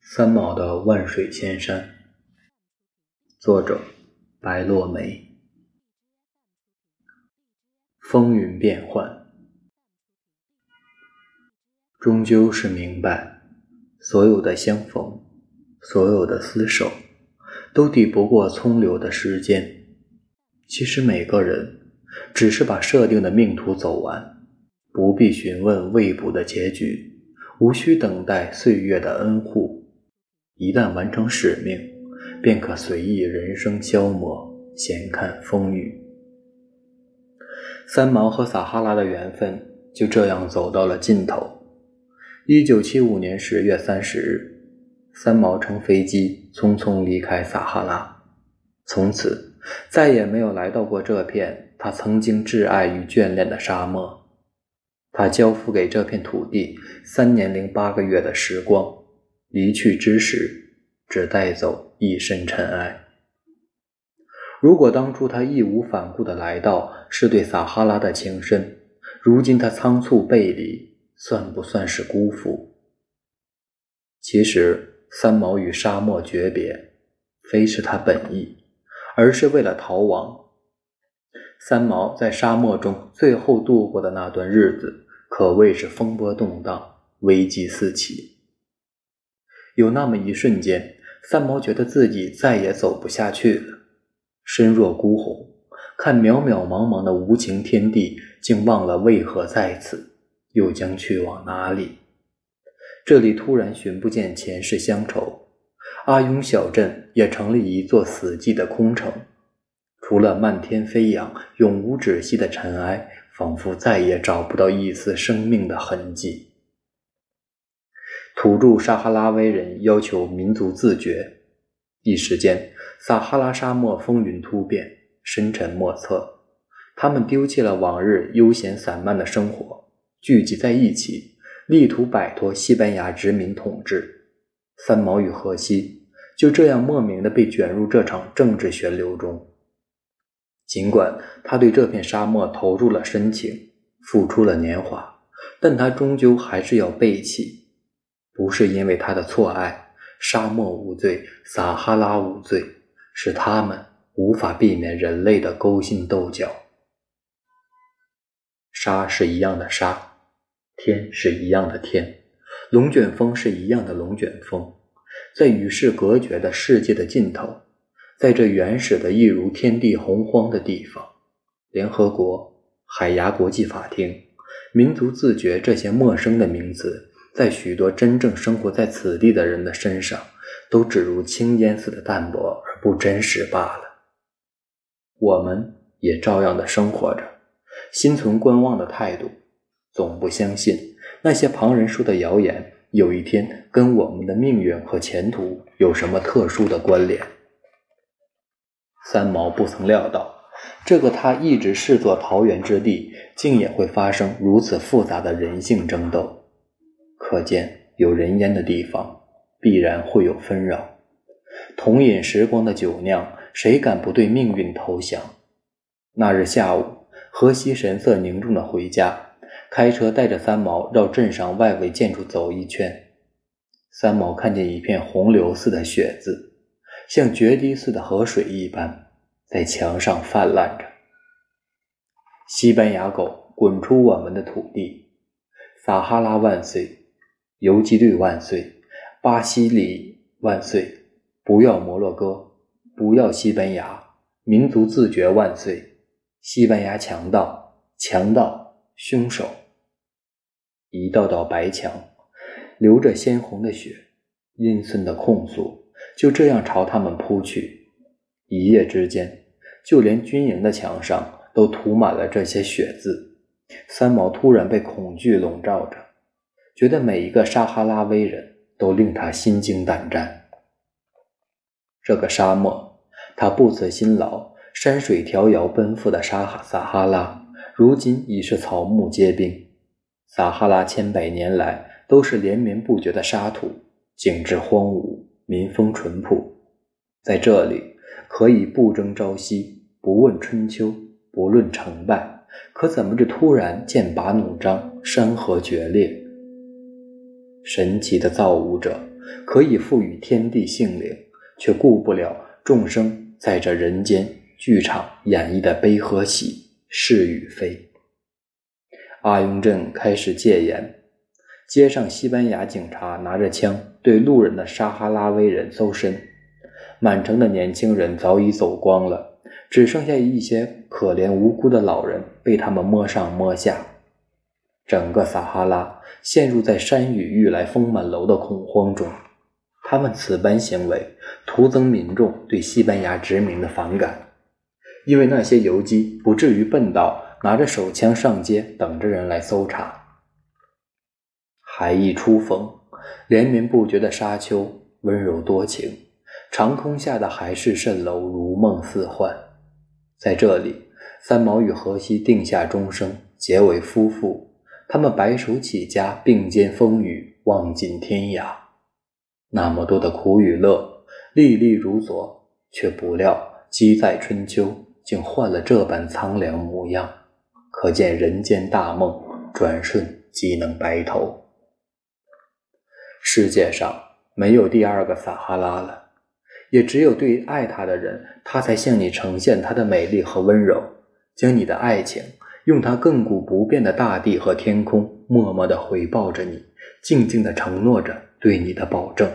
三毛的万水千山，作者白落梅。风云变幻，终究是明白，所有的相逢，所有的厮守，都抵不过匆流的时间。其实每个人，只是把设定的命途走完，不必询问未卜的结局，无需等待岁月的恩护。一旦完成使命，便可随意人生消磨，闲看风雨。三毛和撒哈拉的缘分就这样走到了尽头。一九七五年十月三十日，三毛乘飞机匆匆离开撒哈拉，从此再也没有来到过这片他曾经挚爱与眷恋的沙漠。他交付给这片土地三年零八个月的时光。离去之时，只带走一身尘埃。如果当初他义无反顾的来到，是对撒哈拉的情深；如今他仓促背离，算不算是辜负？其实，三毛与沙漠诀别，非是他本意，而是为了逃亡。三毛在沙漠中最后度过的那段日子，可谓是风波动荡，危机四起。有那么一瞬间，三毛觉得自己再也走不下去了。身若孤鸿，看渺渺茫茫的无情天地，竟忘了为何在此，又将去往哪里？这里突然寻不见前世乡愁，阿庸小镇也成了一座死寂的空城，除了漫天飞扬、永无止息的尘埃，仿佛再也找不到一丝生命的痕迹。土著撒哈拉威人要求民族自决，一时间，撒哈拉沙漠风云突变，深沉莫测。他们丢弃了往日悠闲散漫的生活，聚集在一起，力图摆脱西班牙殖民统治。三毛与荷西就这样莫名的被卷入这场政治旋流中。尽管他对这片沙漠投入了深情，付出了年华，但他终究还是要背弃。不是因为他的错爱，沙漠无罪，撒哈拉无罪，是他们无法避免人类的勾心斗角。沙是一样的沙，天是一样的天，龙卷风是一样的龙卷风，在与世隔绝的世界的尽头，在这原始的一如天地洪荒的地方，联合国、海牙国际法庭、民族自觉这些陌生的名词。在许多真正生活在此地的人的身上，都只如青烟似的淡薄而不真实罢了。我们也照样的生活着，心存观望的态度，总不相信那些旁人说的谣言有一天跟我们的命运和前途有什么特殊的关联。三毛不曾料到，这个他一直视作桃源之地，竟也会发生如此复杂的人性争斗。可见，有人烟的地方，必然会有纷扰。同饮时光的酒酿，谁敢不对命运投降？那日下午，荷西神色凝重的回家，开车带着三毛绕镇上外围建筑走一圈。三毛看见一片洪流似的血渍，像决堤似的河水一般，在墙上泛滥着。西班牙狗，滚出我们的土地！撒哈拉万岁！游击队万岁！巴西里万岁！不要摩洛哥！不要西班牙！民族自觉万岁！西班牙强盗！强盗！凶手！一道道白墙，流着鲜红的血，阴森的控诉就这样朝他们扑去。一夜之间，就连军营的墙上都涂满了这些血渍。三毛突然被恐惧笼罩着。觉得每一个撒哈拉威人都令他心惊胆战。这个沙漠，他不辞辛劳、山水迢遥奔赴的沙哈撒哈拉，如今已是草木皆兵。撒哈拉千百年来都是连绵不绝的沙土，景致荒芜，民风淳朴。在这里，可以不争朝夕，不问春秋，不论成败。可怎么这突然剑拔弩张，山河决裂？神奇的造物者，可以赋予天地性灵，却顾不了众生在这人间剧场演绎的悲和喜、是与非。阿雍镇开始戒严，街上西班牙警察拿着枪对路人的撒哈拉威人搜身，满城的年轻人早已走光了，只剩下一些可怜无辜的老人被他们摸上摸下。整个撒哈拉陷入在山雨欲来风满楼的恐慌中，他们此般行为徒增民众对西班牙殖民的反感，因为那些游击不至于笨到拿着手枪上街等着人来搜查。海意初逢，连绵不绝的沙丘温柔多情，长空下的海市蜃楼如梦似幻。在这里，三毛与荷西定下终生，结为夫妇。他们白手起家，并肩风雨，望尽天涯。那么多的苦与乐，历历如昨，却不料积在春秋，竟换了这般苍凉模样。可见人间大梦，转瞬即能白头。世界上没有第二个撒哈拉了，也只有对爱他的人，他才向你呈现他的美丽和温柔，将你的爱情。用它亘古不变的大地和天空，默默地回报着你，静静地承诺着对你的保证。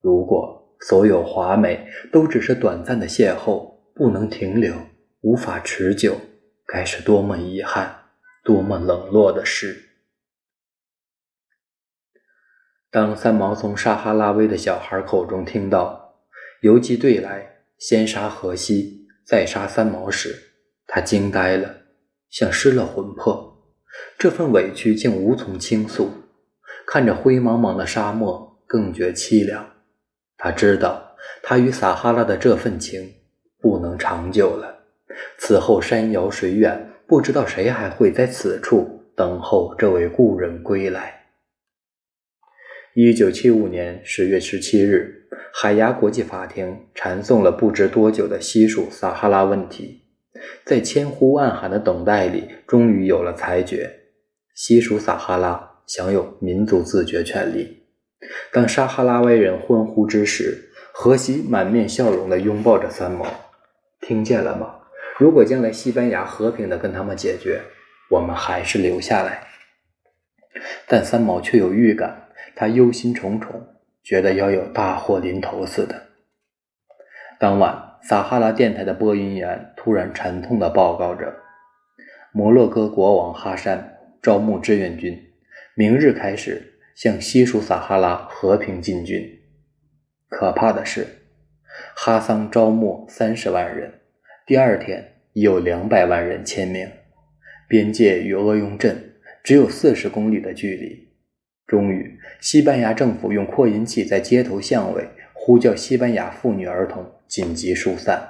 如果所有华美都只是短暂的邂逅，不能停留，无法持久，该是多么遗憾，多么冷落的事。当三毛从撒哈拉威的小孩口中听到游击队来，先杀荷西，再杀三毛时，他惊呆了。像失了魂魄，这份委屈竟无从倾诉。看着灰茫茫的沙漠，更觉凄凉。他知道，他与撒哈拉的这份情不能长久了。此后山遥水远，不知道谁还会在此处等候这位故人归来。一九七五年十月十七日，海牙国际法庭缠讼了不知多久的西属撒哈拉问题。在千呼万喊的等待里，终于有了裁决：西属撒哈拉享有民族自决权利。当撒哈拉威人欢呼之时，荷西满面笑容地拥抱着三毛。听见了吗？如果将来西班牙和平地跟他们解决，我们还是留下来。但三毛却有预感，他忧心忡忡，觉得要有大祸临头似的。当晚。撒哈拉电台的播音员突然沉痛地报告着：“摩洛哥国王哈山招募志愿军，明日开始向西属撒哈拉和平进军。”可怕的是，哈桑招募三十万人，第二天已有两百万人签名。边界与鄂雍镇只有四十公里的距离。终于，西班牙政府用扩音器在街头巷尾呼叫西班牙妇女儿童。紧急疏散，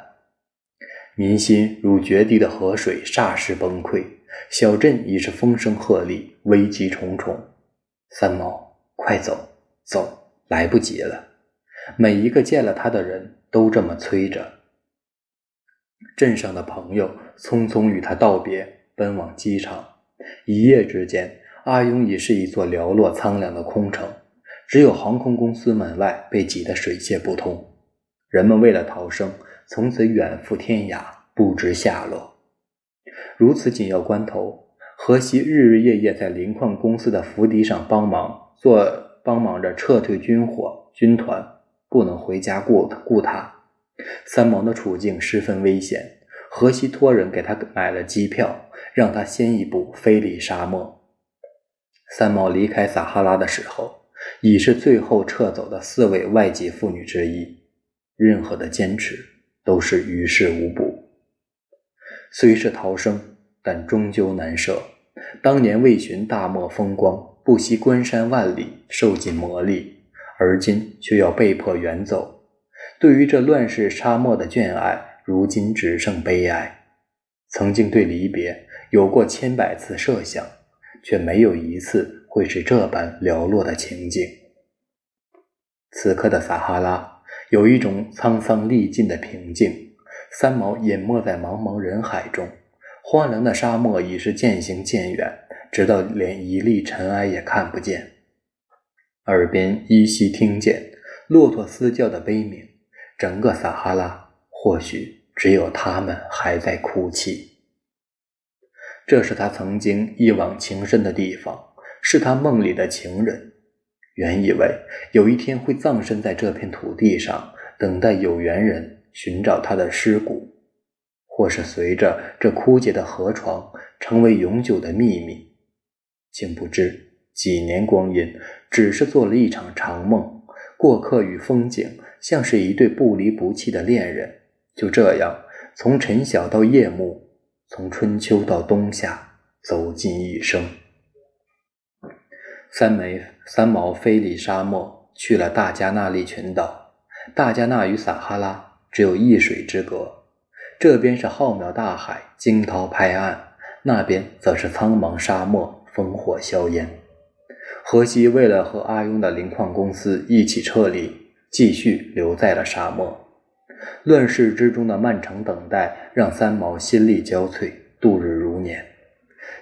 民心如决堤的河水，霎时崩溃。小镇已是风声鹤唳，危机重重。三毛，快走，走，来不及了！每一个见了他的人都这么催着。镇上的朋友匆匆与他道别，奔往机场。一夜之间，阿勇已是一座寥落苍凉的空城，只有航空公司门外被挤得水泄不通。人们为了逃生，从此远赴天涯，不知下落。如此紧要关头，荷西日日夜夜在磷矿公司的府邸上帮忙，做帮忙着撤退军火军团，不能回家顾顾他。三毛的处境十分危险，荷西托人给他买了机票，让他先一步飞离沙漠。三毛离开撒哈拉的时候，已是最后撤走的四位外籍妇女之一。任何的坚持都是于事无补。虽是逃生，但终究难舍。当年为寻大漠风光，不惜关山万里，受尽磨砺，而今却要被迫远走。对于这乱世沙漠的眷爱，如今只剩悲哀。曾经对离别有过千百次设想，却没有一次会是这般寥落的情景。此刻的撒哈拉。有一种沧桑历尽的平静。三毛隐没在茫茫人海中，荒凉的沙漠已是渐行渐远，直到连一粒尘埃也看不见。耳边依稀听见骆驼嘶叫的悲鸣。整个撒哈拉，或许只有他们还在哭泣。这是他曾经一往情深的地方，是他梦里的情人。原以为有一天会葬身在这片土地上，等待有缘人寻找他的尸骨，或是随着这枯竭的河床成为永久的秘密。竟不知几年光阴，只是做了一场长梦。过客与风景，像是一对不离不弃的恋人，就这样从晨晓到夜幕，从春秋到冬夏，走进一生。三枚三毛飞离沙漠，去了大加那利群岛。大加那与撒哈拉只有一水之隔，这边是浩渺大海，惊涛拍岸；那边则是苍茫沙漠，烽火硝烟。荷西为了和阿雍的磷矿公司一起撤离，继续留在了沙漠。乱世之中的漫长等待，让三毛心力交瘁，度日如年。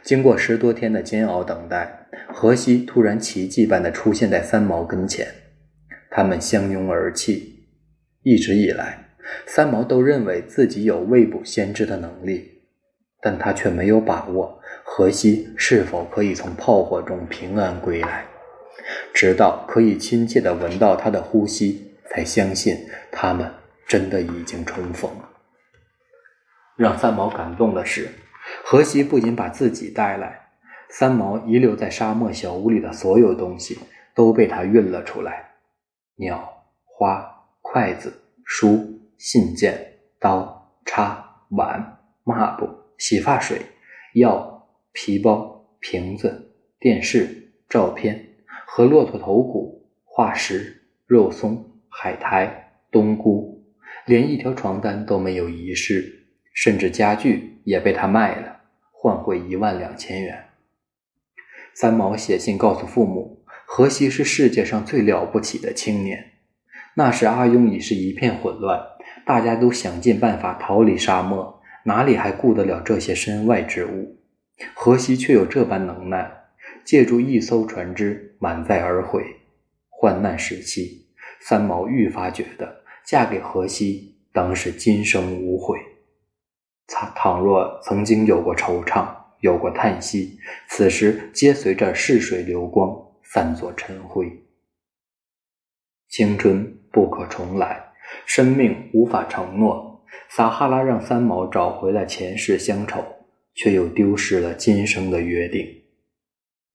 经过十多天的煎熬等待。荷西突然奇迹般的出现在三毛跟前，他们相拥而泣。一直以来，三毛都认为自己有未卜先知的能力，但他却没有把握荷西是否可以从炮火中平安归来。直到可以亲切地闻到他的呼吸，才相信他们真的已经重逢。让三毛感动的是，荷西不仅把自己带来。三毛遗留在沙漠小屋里的所有东西都被他运了出来：鸟、花、筷子、书、信件、刀、叉、碗、抹布、洗发水、药、皮包、瓶子、电视、照片和骆驼头骨、化石、肉松、海苔、冬菇，连一条床单都没有遗失，甚至家具也被他卖了，换回一万两千元。三毛写信告诉父母，荷西是世界上最了不起的青年。那时阿雍已是一片混乱，大家都想尽办法逃离沙漠，哪里还顾得了这些身外之物？荷西却有这般能耐，借助一艘船只满载而回。患难时期，三毛愈发觉得嫁给荷西当是今生无悔。倘倘若曾经有过惆怅。有过叹息，此时皆随着逝水流光散作尘灰。青春不可重来，生命无法承诺。撒哈拉让三毛找回了前世乡愁，却又丢失了今生的约定。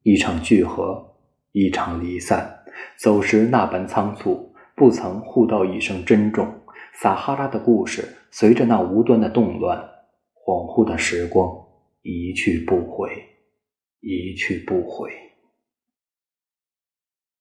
一场聚合，一场离散，走时那般仓促，不曾互道一声珍重。撒哈拉的故事，随着那无端的动乱，恍惚的时光。一去不回，一去不回。